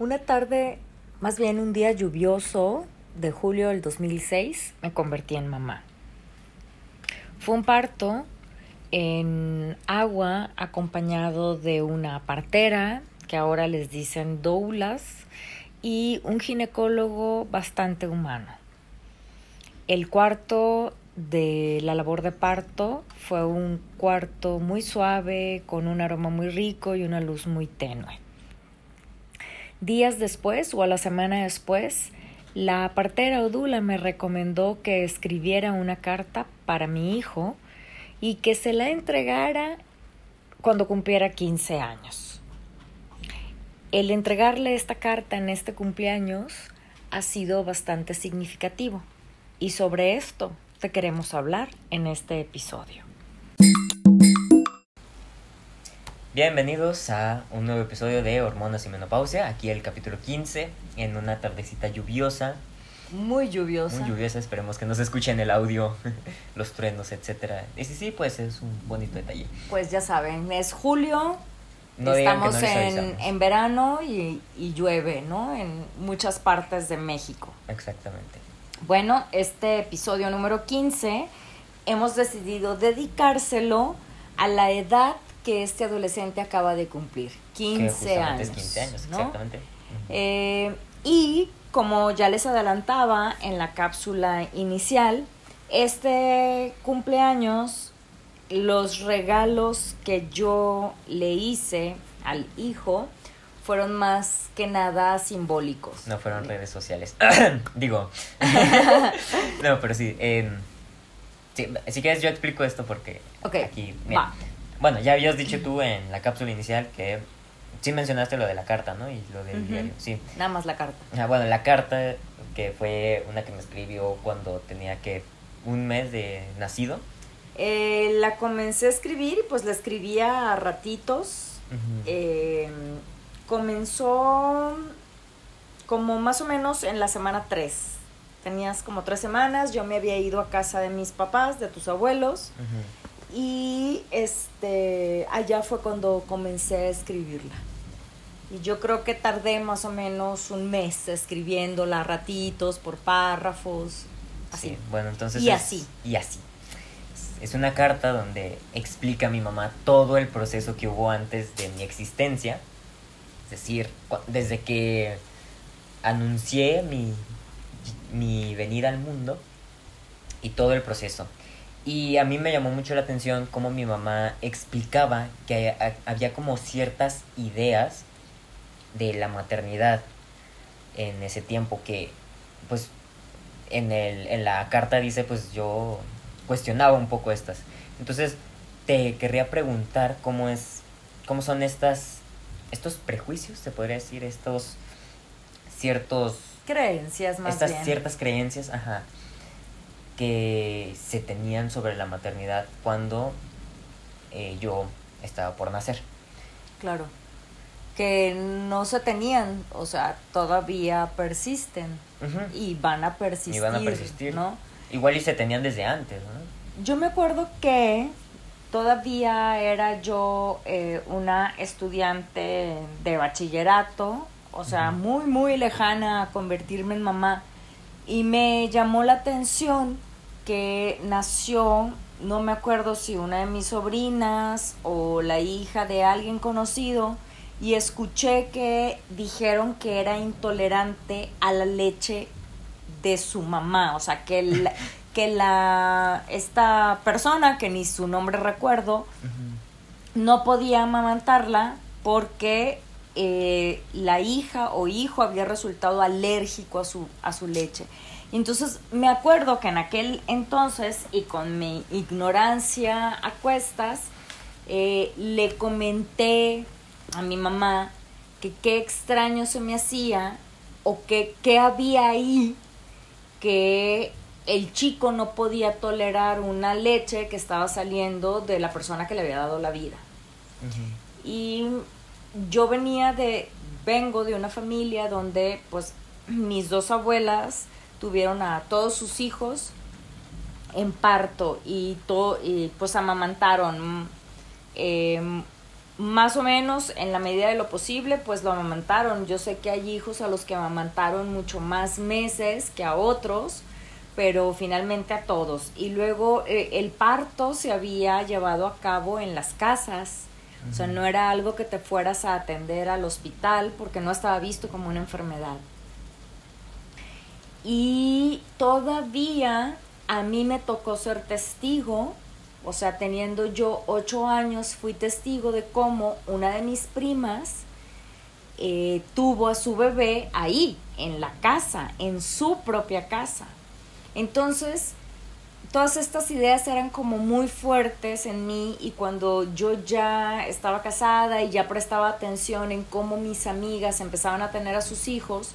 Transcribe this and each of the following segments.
Una tarde, más bien un día lluvioso de julio del 2006, me convertí en mamá. Fue un parto en agua acompañado de una partera, que ahora les dicen doulas, y un ginecólogo bastante humano. El cuarto de la labor de parto fue un cuarto muy suave, con un aroma muy rico y una luz muy tenue. Días después o a la semana después, la partera Odula me recomendó que escribiera una carta para mi hijo y que se la entregara cuando cumpliera 15 años. El entregarle esta carta en este cumpleaños ha sido bastante significativo y sobre esto te queremos hablar en este episodio. Bienvenidos a un nuevo episodio de Hormonas y Menopausia, aquí el capítulo 15, en una tardecita lluviosa. Muy lluviosa. Muy lluviosa, esperemos que no se escuchen el audio, los truenos, etcétera. Y sí, sí, pues es un bonito detalle. Pues ya saben, es julio, estamos en, en, verano y, y llueve, ¿no? En muchas partes de México. Exactamente. Bueno, este episodio número 15 hemos decidido dedicárselo a la edad que este adolescente acaba de cumplir, 15 años. 15 años, exactamente. Eh, y como ya les adelantaba en la cápsula inicial, este cumpleaños, los regalos que yo le hice al hijo fueron más que nada simbólicos. No fueron redes sociales. Digo. no, pero sí, Si quieres, yo explico esto porque aquí. Va. Bueno, ya habías dicho tú en la cápsula inicial que sí mencionaste lo de la carta, ¿no? Y lo del diario, sí. Nada más la carta. Ah, bueno, la carta que fue una que me escribió cuando tenía que un mes de nacido. Eh, la comencé a escribir y pues la escribía a ratitos. Eh, comenzó como más o menos en la semana 3. Tenías como tres semanas, yo me había ido a casa de mis papás, de tus abuelos. Y este, allá fue cuando comencé a escribirla. Y yo creo que tardé más o menos un mes escribiéndola ratitos, por párrafos. Así. Sí, bueno, entonces. Y así. Y así. Es una carta donde explica a mi mamá todo el proceso que hubo antes de mi existencia. Es decir, desde que anuncié mi, mi venida al mundo y todo el proceso. Y a mí me llamó mucho la atención cómo mi mamá explicaba que había como ciertas ideas de la maternidad en ese tiempo que pues en, el, en la carta dice pues yo cuestionaba un poco estas. Entonces te querría preguntar cómo es, cómo son estas, estos prejuicios, se podría decir, estos ciertos... Creencias más Estas ciertas creencias, ajá que se tenían sobre la maternidad cuando eh, yo estaba por nacer. Claro, que no se tenían, o sea, todavía persisten y van a persistir. Y van a persistir. ¿no? Igual y se tenían desde antes, ¿no? Yo me acuerdo que todavía era yo eh, una estudiante de bachillerato, o sea, muy, muy lejana a convertirme en mamá y me llamó la atención que nació, no me acuerdo si una de mis sobrinas o la hija de alguien conocido, y escuché que dijeron que era intolerante a la leche de su mamá, o sea, que la, que la esta persona que ni su nombre recuerdo no podía amamantarla porque eh, la hija o hijo había resultado alérgico a su, a su leche. Entonces me acuerdo que en aquel entonces y con mi ignorancia a cuestas, eh, le comenté a mi mamá que qué extraño se me hacía o que qué había ahí que el chico no podía tolerar una leche que estaba saliendo de la persona que le había dado la vida. Y yo venía de, vengo de una familia donde pues mis dos abuelas tuvieron a todos sus hijos en parto y, todo, y pues amamantaron. Em, más o menos en la medida de lo posible, pues lo amamantaron. Yo sé que hay hijos a los que amamantaron mucho más meses que a otros, pero finalmente a todos. Y luego eh, el parto se había llevado a cabo en las casas. O sea, no era algo que te fueras a atender al hospital porque no estaba visto como una enfermedad. Y todavía a mí me tocó ser testigo, o sea, teniendo yo ocho años, fui testigo de cómo una de mis primas eh, tuvo a su bebé ahí, en la casa, en su propia casa. Entonces, todas estas ideas eran como muy fuertes en mí y cuando yo ya estaba casada y ya prestaba atención en cómo mis amigas empezaban a tener a sus hijos,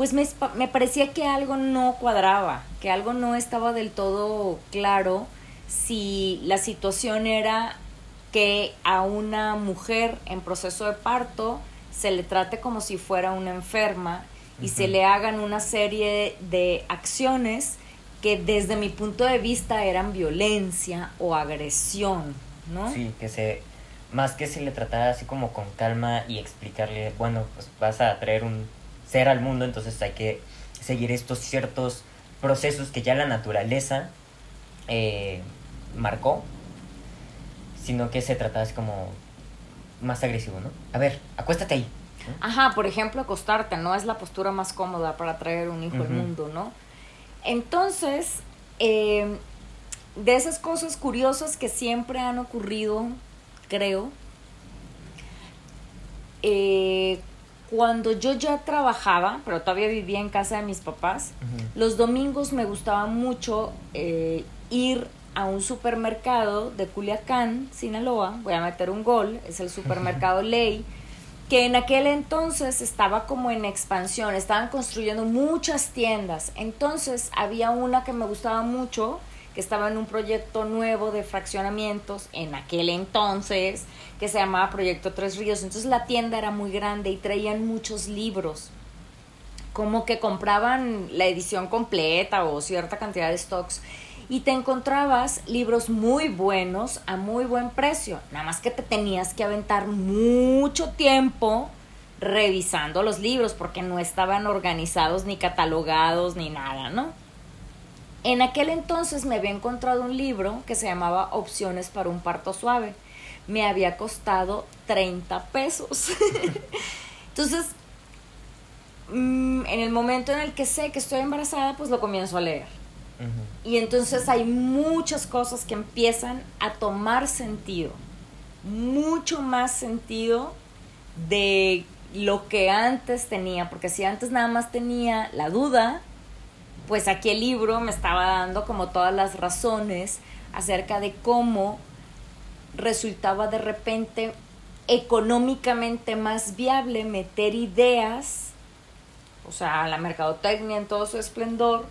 pues me, me parecía que algo no cuadraba, que algo no estaba del todo claro si la situación era que a una mujer en proceso de parto se le trate como si fuera una enferma y se le hagan una serie de acciones que desde mi punto de vista eran violencia o agresión, ¿no? Sí, que se más que se le tratara así como con calma y explicarle, bueno, pues vas a traer un ser al mundo, entonces hay que seguir estos ciertos procesos que ya la naturaleza eh, marcó, sino que se trataba así como más agresivo, ¿no? A ver, acuéstate ahí. Ajá, por ejemplo, acostarte, ¿no? Es la postura más cómoda para traer un hijo al mundo, ¿no? Entonces, eh, de esas cosas curiosas que siempre han ocurrido, creo, eh, cuando yo ya trabajaba, pero todavía vivía en casa de mis papás, los domingos me gustaba mucho eh, ir a un supermercado de Culiacán, Sinaloa, voy a meter un gol, es el supermercado Ley, que en aquel entonces estaba como en expansión, estaban construyendo muchas tiendas, entonces había una que me gustaba mucho, que estaba en un proyecto nuevo de fraccionamientos en aquel entonces, que se llamaba Proyecto Tres Ríos. Entonces la tienda era muy grande y traían muchos libros. Como que compraban la edición completa o cierta cantidad de stocks y te encontrabas libros muy buenos a muy buen precio. Nada más que te tenías que aventar mucho tiempo revisando los libros porque no estaban organizados ni catalogados ni nada, ¿no? En aquel entonces me había encontrado un libro que se llamaba Opciones para un parto suave. Me había costado 30 pesos. entonces, mm, en el momento en el que sé que estoy embarazada, pues lo comienzo a leer. Y entonces hay muchas cosas que empiezan a tomar sentido, mucho más sentido de lo que antes tenía, porque si antes nada más tenía la duda, pues aquí el libro me estaba dando como todas las razones acerca de cómo resultaba de repente económicamente más viable meter ideas, o sea, la mercadotecnia en todo su esplendor,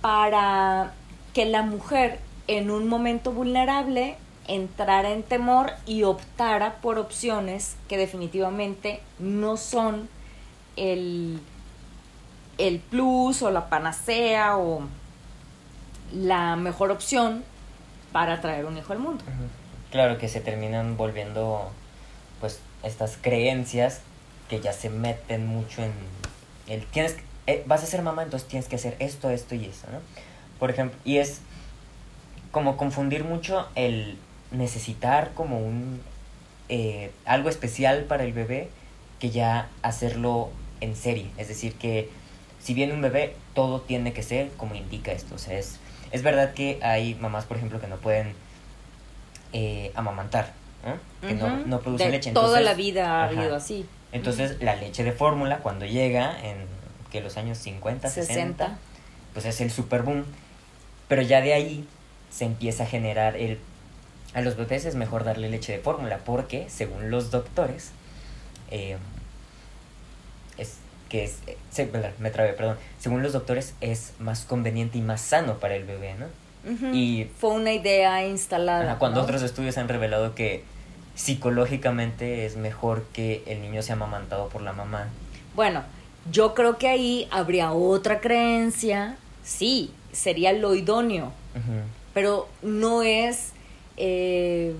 para que la mujer en un momento vulnerable entrara en temor y optara por opciones que definitivamente no son el el plus o la panacea o la mejor opción para traer un hijo al mundo. Claro que se terminan volviendo pues estas creencias que ya se meten mucho en el tienes eh, vas a ser mamá entonces tienes que hacer esto esto y eso no por ejemplo y es como confundir mucho el necesitar como un eh, algo especial para el bebé que ya hacerlo en serie. Es decir que si viene un bebé, todo tiene que ser como indica esto. O sea, es, es verdad que hay mamás, por ejemplo, que no pueden eh, amamantar, que no, no, producen leche. toda la vida ha habido así. Entonces, la leche de fórmula, cuando llega en que los años 50, 60, pues es el super boom. Pero ya de ahí se empieza a generar el... A los bebés es mejor darle leche de fórmula porque, según los doctores, eh, que es, eh, se- me trabé, perdón, según los doctores es más conveniente y más sano para el bebé, ¿no? Y Fue una idea instalada. Cuando ¿no? otros estudios han revelado que psicológicamente es mejor que el niño sea amamantado por la mamá. Bueno, yo creo que ahí habría otra creencia. Sí, sería lo idóneo, pero no es eh,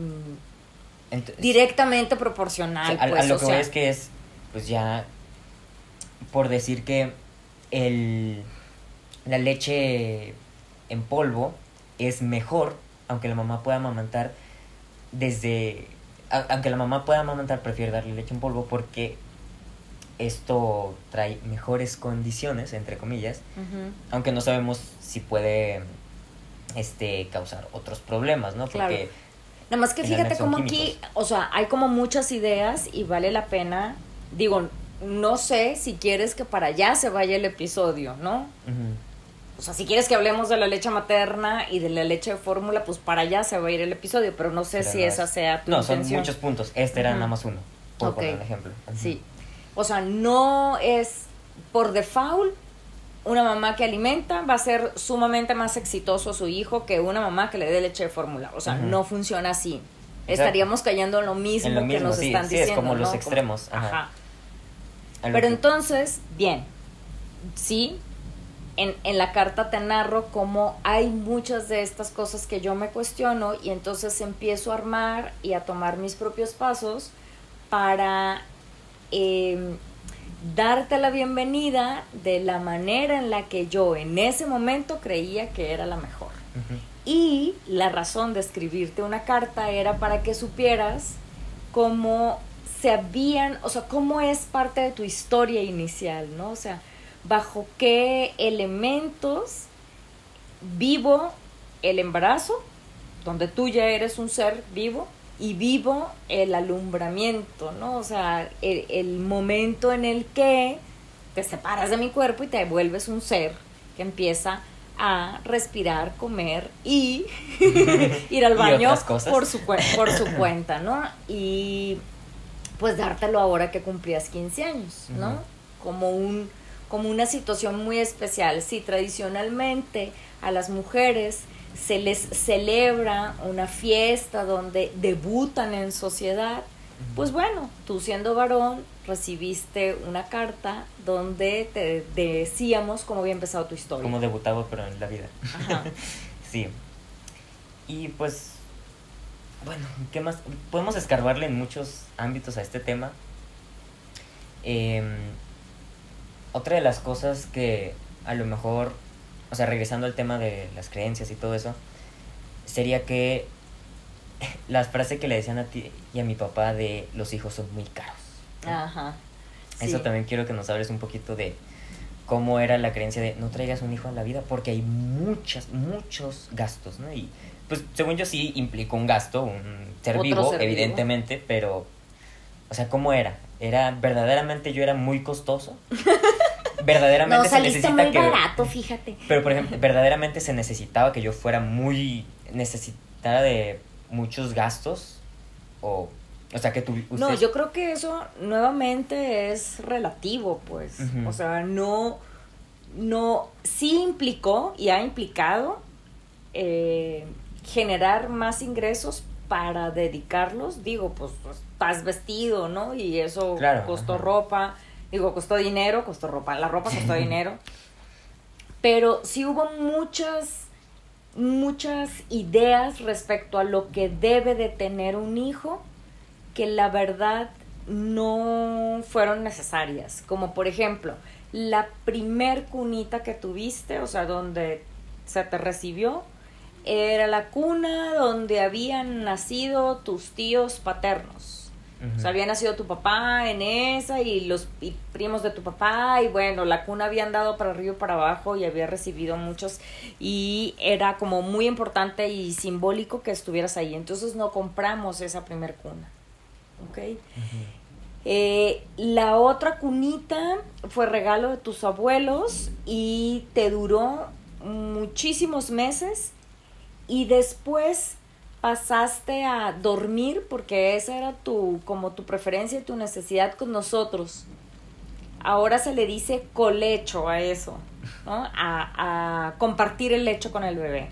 Ent- directamente o proporcional. sea, a, a pues, lo o que sea, voy es que es, pues ya, por decir que el, la leche en polvo es mejor, aunque la mamá pueda amamantar desde, a- aunque la mamá pueda amamantar, prefiere darle leche en polvo porque esto trae mejores condiciones, entre comillas, aunque no sabemos si puede este causar otros problemas, ¿no? Claro. Porque Nada más que fíjate como aquí, o sea, hay como muchas ideas y vale la pena, digo, no sé si quieres que para allá se vaya el episodio, ¿no? ujú, O sea, si quieres que hablemos de la leche materna y de la leche de fórmula, pues para allá se va a ir el episodio, pero no sé pero si no esa es- sea tu No, son muchos puntos. Este era nada más uno. Por poner un ejemplo. Sí. O sea, no es por default una mamá que alimenta va a ser sumamente más exitoso su hijo que una mamá que le dé leche de fórmula. O sea, no funciona así. Exacto. Estaríamos cayendo en lo mismo, En lo que mismo, nos sí, están sí, es diciendo. como los extremos, ajá. Ajá. Pero que- entonces, bien, sí, en, en la carta te narro cómo hay muchas de estas cosas que yo me cuestiono y entonces empiezo a armar y a tomar mis propios pasos para eh, darte la bienvenida de la manera en la que yo en ese momento creía que era la mejor. Y la razón de escribirte una carta era para que supieras cómo se habían, o sea, cómo es parte de tu historia inicial, ¿no? O sea, bajo qué elementos vivo el embarazo, donde tú ya eres un ser vivo, y vivo el alumbramiento, ¿no? O sea, el, el momento en el que te separas de mi cuerpo y te vuelves un ser que empieza a respirar, comer y ir al baño su, por su cuenta, ¿no? Y pues dártelo ahora que cumplías 15 años, ¿no? Como un como una situación muy especial. Sí, tradicionalmente a las mujeres se les celebra una fiesta donde debutan en sociedad. Pues bueno, tú siendo varón recibiste una carta donde te decíamos cómo había empezado tu historia. Como debutado, pero en la vida. Ajá. Sí. Y pues, bueno, ¿qué más? Podemos escarbarle en muchos ámbitos a este tema. Em, otra de las cosas que a lo mejor, o sea, regresando al tema de las creencias y todo eso, sería que la frase que le decían a ti y a mi papá de los hijos son muy caros. Ajá. Eso también quiero que nos hables un poquito de cómo era la creencia de no traigas un hijo a la vida porque hay muchas, muchos gastos, ¿no? Y pues según yo sí implicó un gasto, un ser vivo, ser vivo. evidentemente, pero, o sea, ¿cómo era? Era, verdaderamente yo era muy costoso. verdaderamente No, se necesita muy que... barato, fíjate. Pero, por ejemplo, verdaderamente se necesitaba que yo fuera muy... necesitara de muchos gastos o... O sea, que tú... No, yo creo que eso nuevamente es relativo, pues. O sea, no, no, sí implicó y ha implicado eh, generar más ingresos para dedicarlos. Digo, pues, pues, estás vestido, ¿no? Y eso Claro, costó ajá. ropa, digo, costó dinero, costó ropa, la ropa costó dinero. Pero sí hubo muchas, muchas ideas respecto a lo que debe de tener un hijo que la verdad no fueron necesarias. Como por ejemplo, la primer cunita que tuviste, o sea, donde se te recibió, era la cuna donde habían nacido tus tíos paternos. Ujú. O sea, había nacido tu papá en esa y los y primos de tu papá y bueno, la cuna había andado para arriba y para abajo y había recibido muchos y era como muy importante y simbólico que estuvieras ahí. Entonces no compramos esa primer cuna. ¿Ok? Eh, la otra cunita fue regalo de tus abuelos y te duró muchísimos meses y después pasaste a dormir porque esa era tu como tu preferencia y tu necesidad con nosotros Ahora se le dice colecho a eso, ¿no? A, a compartir el lecho con el bebé.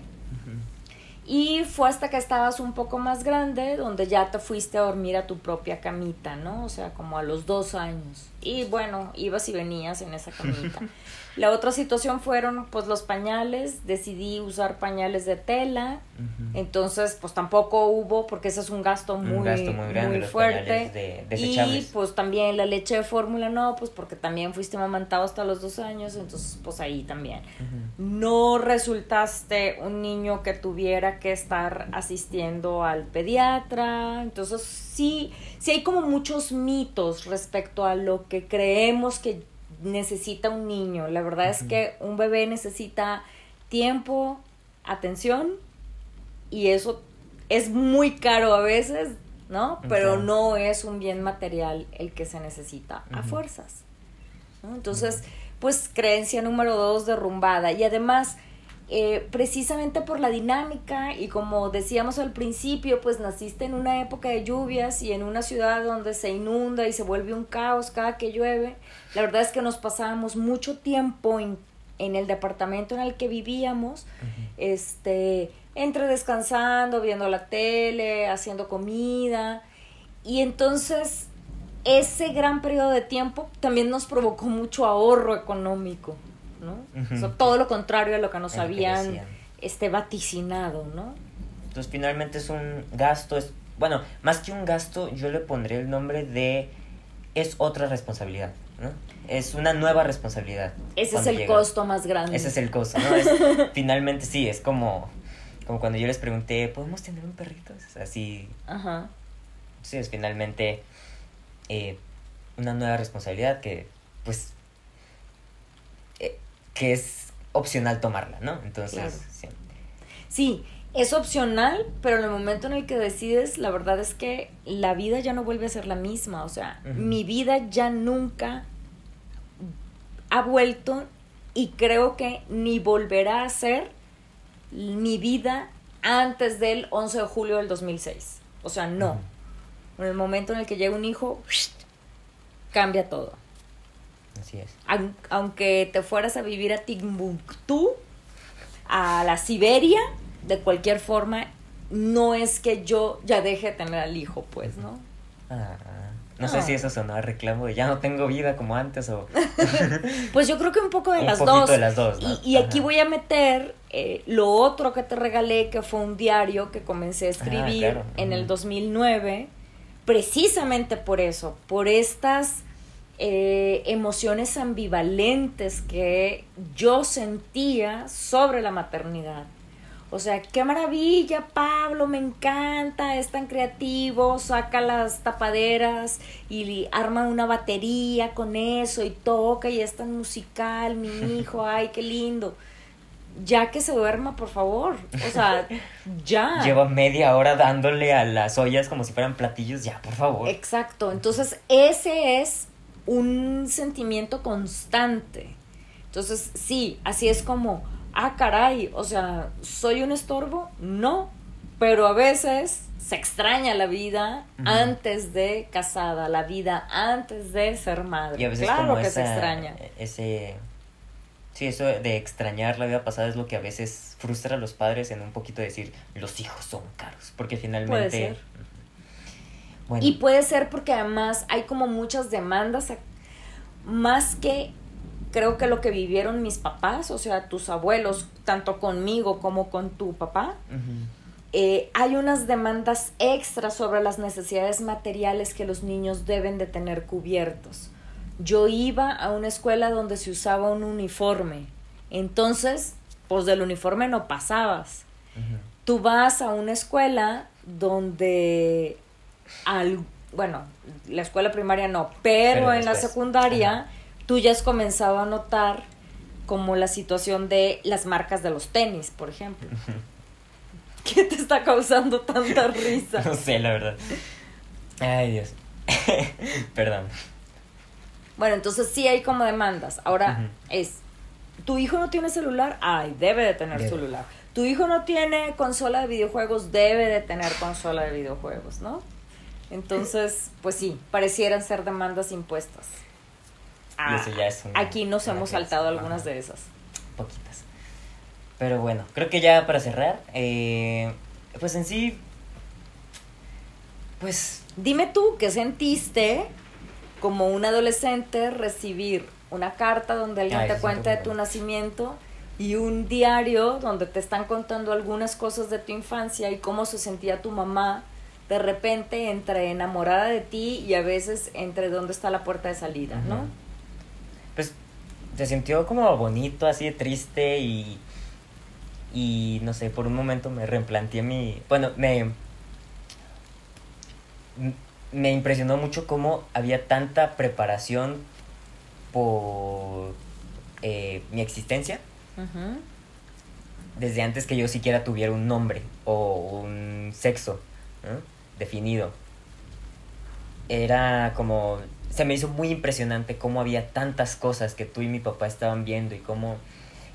Y fue hasta que estabas un poco más grande donde ya te fuiste a dormir a tu propia camita, ¿no? O sea, como a los dos años. Y bueno, ibas y venías en esa camita. La otra situación fueron pues los pañales, decidí usar pañales de tela, entonces pues tampoco hubo porque ese es un gasto muy, muy, grande, muy fuerte. y pues también la leche de fórmula no, pues porque también fuiste mamantado hasta los dos años, entonces pues ahí también. No resultaste un niño que tuviera que estar asistiendo al pediatra, entonces sí, sí hay como muchos mitos respecto a lo que creemos que necesita un niño. La verdad es que un bebé necesita tiempo, atención y eso es muy caro a veces, ¿no? Pero no es un bien material el que se necesita a fuerzas. Entonces, pues creencia número dos derrumbada y además eh, precisamente por la dinámica y como decíamos al principio, pues naciste en una época de lluvias y en una ciudad donde se inunda y se vuelve un caos cada que llueve. La verdad es que nos pasábamos mucho tiempo en, en el departamento en el que vivíamos, este, entre descansando, viendo la tele, haciendo comida. Y entonces ese gran periodo de tiempo también nos provocó mucho ahorro económico. ¿No? todo lo contrario a lo que nos habían este, vaticinado, ¿no? Entonces finalmente es un gasto, es, bueno, más que un gasto, yo le pondría el nombre de es otra responsabilidad, ¿no? Es una nueva responsabilidad. Ese es el costo más grande. Ese es el costo, ¿no? finalmente sí, es como, como cuando yo les pregunté, ¿podemos tener un perrito? así. Ajá. Sí, es finalmente eh, una nueva responsabilidad que, pues, que es opcional tomarla, ¿no? Entonces, sí. sí. es opcional, pero en el momento en el que decides, la verdad es que la vida ya no vuelve a ser la misma. O sea, mi vida ya nunca ha vuelto y creo que ni volverá a ser mi vida antes del 11 de julio del 2006. O sea, no. En el momento en el que llega un hijo, cambia todo. Así es. Aunque te fueras a vivir a Timbuktu, a la Siberia, de cualquier forma, no es que yo ya deje de tener al hijo, pues, ¿no? Ah, no, sé si eso sonó a reclamo de ya no tengo vida como antes o... pues yo creo que un poco de las dos. de las dos. Y, aquí voy a meter eh, lo otro que te regalé, que fue un diario que comencé a ah, escribir en el 2009, precisamente por eso, por estas eh, emociones ambivalentes que yo sentía sobre la maternidad. O sea, qué maravilla, Pablo, me encanta, es tan creativo, saca las tapaderas y arma una batería con eso y toca y es tan musical, mi hijo, ay, qué lindo. Ya que se duerma, por favor. O sea, ya. Lleva media hora dándole a las ollas como si fueran platillos, ya, por favor. Exacto. Entonces, ese es un sentimiento constante. Entonces, sí, así es como, ah, caray, o sea, ¿soy un estorbo? No, pero a veces se extraña la vida antes de casada, la vida antes de ser madre. Y a veces claro que se extraña. Ese, sí, eso de extrañar la vida pasada es lo que a veces frustra a los padres en un poquito decir, los hijos son caros, porque finalmente... Y puede ser porque además hay como muchas demandas, más que creo que lo que vivieron mis papás, o sea, tus abuelos, tanto conmigo como con tu papá, eh, hay unas demandas extras sobre las necesidades materiales que los niños deben de tener cubiertos. Yo iba a una escuela donde se usaba un uniforme, entonces, pues del uniforme no pasabas. Tú vas a una escuela donde al, bueno, la escuela primaria no, pero, en la secundaria tú ya has comenzado a notar como la situación de las marcas de los tenis, por ejemplo. ¿Qué te está causando tanta risa? No sé, la verdad. Ay, Dios. Perdón. Bueno, entonces sí hay como demandas. Ahora es, ¿tu hijo no tiene celular? Ay, debe de tener celular. ¿Tu hijo no tiene consola de videojuegos? Debe de tener consola de videojuegos, ¿no? Entonces, pues sí, parecieran ser demandas impuestas. Ah, eso ya es una- aquí nos una hemos saltado algunas Ajá, de esas. Poquitas. Pero bueno, creo que ya para cerrar, eh, pues en sí, pues Dime tú, ¿qué sentiste como un adolescente recibir una carta donde alguien Ay, te cuenta de tu nacimiento y un diario donde te están contando algunas cosas de tu infancia y cómo se sentía tu mamá de repente entre enamorada de ti y a veces entre dónde está la puerta de salida, ¿no? Pues se sintió como bonito, así de triste y y no sé, por un momento me replanteé mi, bueno, me me impresionó mucho cómo había tanta preparación por eh, mi existencia desde antes que yo siquiera tuviera un nombre o un sexo ¿no? Definido. Era como, se me hizo muy impresionante cómo había tantas cosas que tú y mi papá estaban viendo y cómo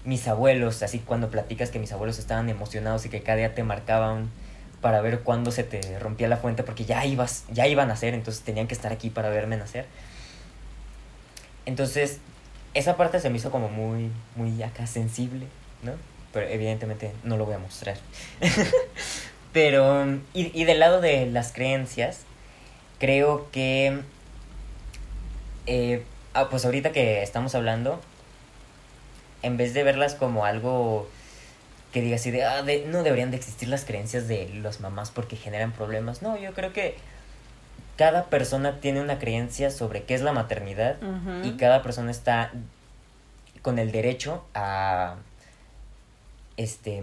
mis abuelos, así cuando platicas que mis abuelos estaban emocionados y que cada día te marcaban para ver cuándo se te rompía la fuente porque ya ibas, ya iban a nacer, entonces tenían que estar aquí para verme nacer. Entonces, esa parte se me hizo como muy, muy acá sensible, ¿no? Pero evidentemente no lo voy a mostrar. Pero, y, y del lado de las creencias, creo que, eh, ah, pues ahorita que estamos hablando, en vez de verlas como algo que diga así de, ah, de- no deberían de existir las creencias de las mamás porque generan problemas. No, yo creo que cada persona tiene una creencia sobre qué es la maternidad y cada persona está con el derecho a este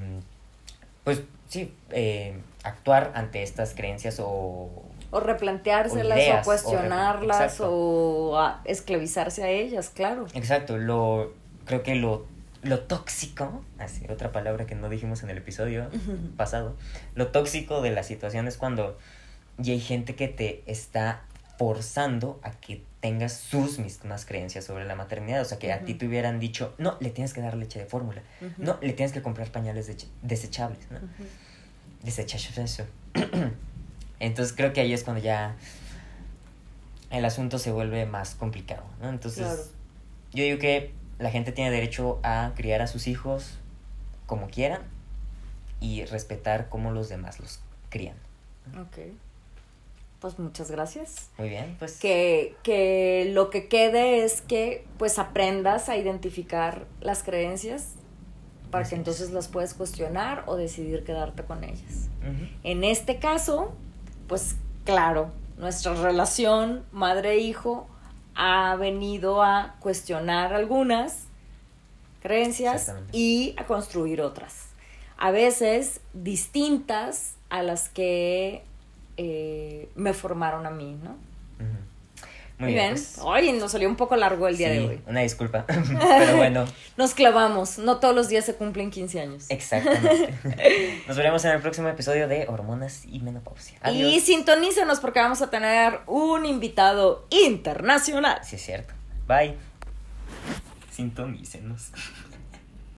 pues sí eh, actuar ante estas creencias o O replanteárselas, O ideas, o o cuestionarlas, o, a esclavizarse a ellas, claro. exacto lo creo que lo lo tóxico así otra palabra que no dijimos en el episodio pasado lo tóxico de la situación es cuando ya hay gente que te está forzando a que tengas sus mismas creencias sobre la maternidad. O sea, que a ti te hubieran dicho, no, le tienes que dar leche de fórmula. No, le tienes que comprar pañales deche- desechables, ¿no? Desechables. Entonces creo que ahí es cuando ya el asunto se vuelve más complicado, ¿no? Entonces, Claro. yo digo que la gente tiene derecho a criar a sus hijos como quieran y respetar cómo los demás los crían. Ok. Pues muchas gracias. Muy bien, pues. Que, que lo que quede es que pues aprendas a identificar las creencias para que es. entonces las puedes cuestionar o decidir quedarte con ellas. En este caso, pues claro, nuestra relación madre-hijo ha venido a cuestionar algunas creencias y a construir otras. A veces distintas a las que eh, me formaron a mí, ¿no? Ujú. Muy bien. pues, Oye, nos salió un poco largo el día sí, de hoy. Una disculpa. Pero bueno, Nos clavamos. No todos los días se cumplen 15 años. exactamente. Nos veremos en el próximo episodio de Hormonas y Menopausia. Adiós. Y sintonícenos porque vamos a tener un invitado internacional. Sí, es cierto. Bye. Sintonícenos.